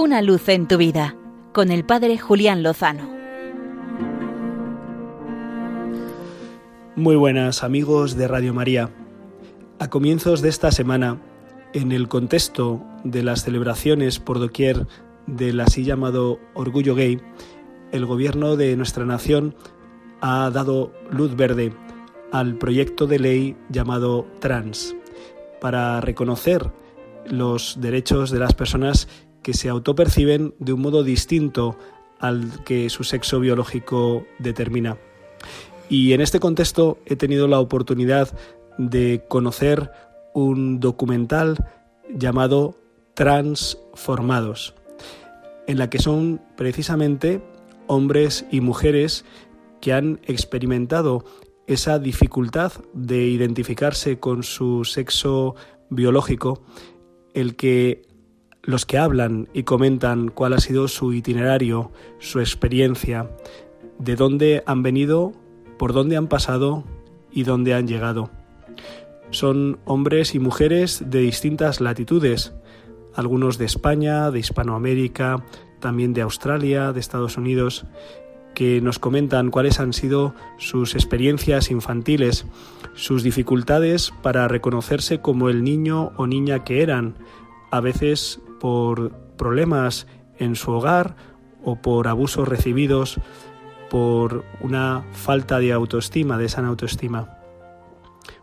Una luz en tu vida con el Padre Julián Lozano. Muy buenas amigos de Radio María. A comienzos de esta semana, en el contexto de las celebraciones por doquier del así llamado orgullo gay, el gobierno de nuestra nación ha dado luz verde al proyecto de ley llamado Trans para reconocer los derechos de las personas que se autoperciben de un modo distinto al que su sexo biológico determina. Y en este contexto he tenido la oportunidad de conocer un documental llamado Transformados, en la que son precisamente hombres y mujeres que han experimentado esa dificultad de identificarse con su sexo biológico, el que los que hablan y comentan cuál ha sido su itinerario, su experiencia, de dónde han venido, por dónde han pasado y dónde han llegado. Son hombres y mujeres de distintas latitudes, algunos de España, de Hispanoamérica, también de Australia, de Estados Unidos, que nos comentan cuáles han sido sus experiencias infantiles, sus dificultades para reconocerse como el niño o niña que eran, a veces por problemas en su hogar o por abusos recibidos, por una falta de autoestima, de sana autoestima.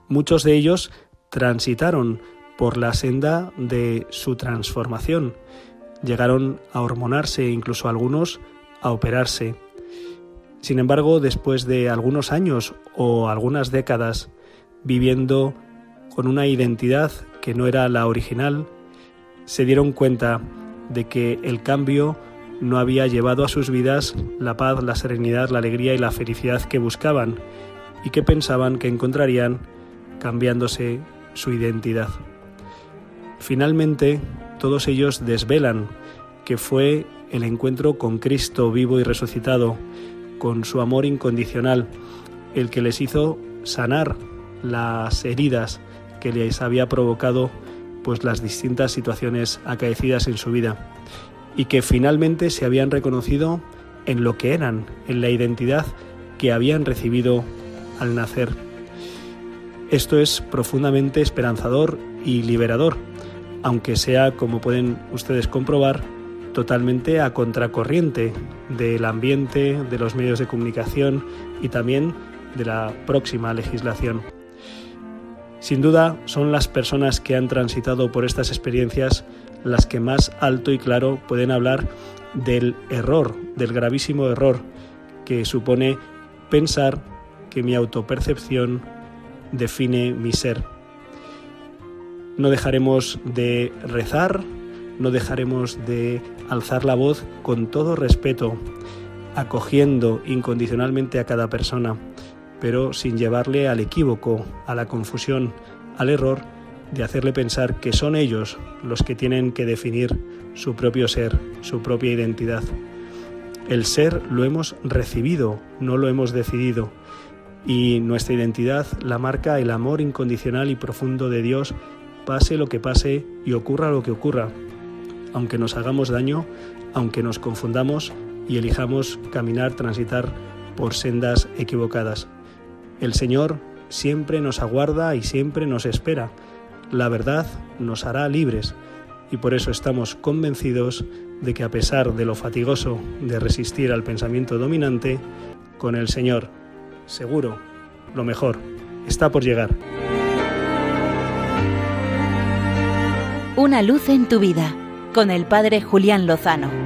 Muchos de ellos transitaron por la senda de su transformación, llegaron a hormonarse, incluso algunos a operarse, sin embargo, después de algunos años o algunas décadas viviendo con una identidad que no era la original, se dieron cuenta de que el cambio no había llevado a sus vidas la paz, la serenidad, la alegría y la felicidad que buscaban y que pensaban que encontrarían cambiándose su identidad. Finalmente, todos ellos desvelan que fue el encuentro con Cristo vivo y resucitado con su amor incondicional, el que les hizo sanar las heridas que les había provocado pues las distintas situaciones acaecidas en su vida y que finalmente se habían reconocido en lo que eran, en la identidad que habían recibido al nacer. Esto es profundamente esperanzador y liberador, aunque sea, como pueden ustedes comprobar, totalmente a contracorriente del ambiente, de los medios de comunicación y también de la próxima legislación. Sin duda son las personas que han transitado por estas experiencias las que más alto y claro pueden hablar del error, del gravísimo error que supone pensar que mi autopercepción define mi ser. No dejaremos de rezar, no dejaremos de alzar la voz con todo respeto, acogiendo incondicionalmente a cada persona, pero sin llevarle al equívoco, a la confusión, al error de hacerle pensar que son ellos los que tienen que definir su propio ser, su propia identidad. El ser lo hemos recibido, no lo hemos decidido, y nuestra identidad la marca el amor incondicional y profundo de Dios, pase lo que pase y ocurra lo que ocurra, aunque nos hagamos daño, aunque nos confundamos y elijamos caminar, transitar por sendas equivocadas. El Señor siempre nos aguarda y siempre nos espera. La verdad nos hará libres y por eso estamos convencidos de que a pesar de lo fatigoso de resistir al pensamiento dominante, con el Señor, seguro, lo mejor está por llegar. Una luz en tu vida con el Padre Julián Lozano.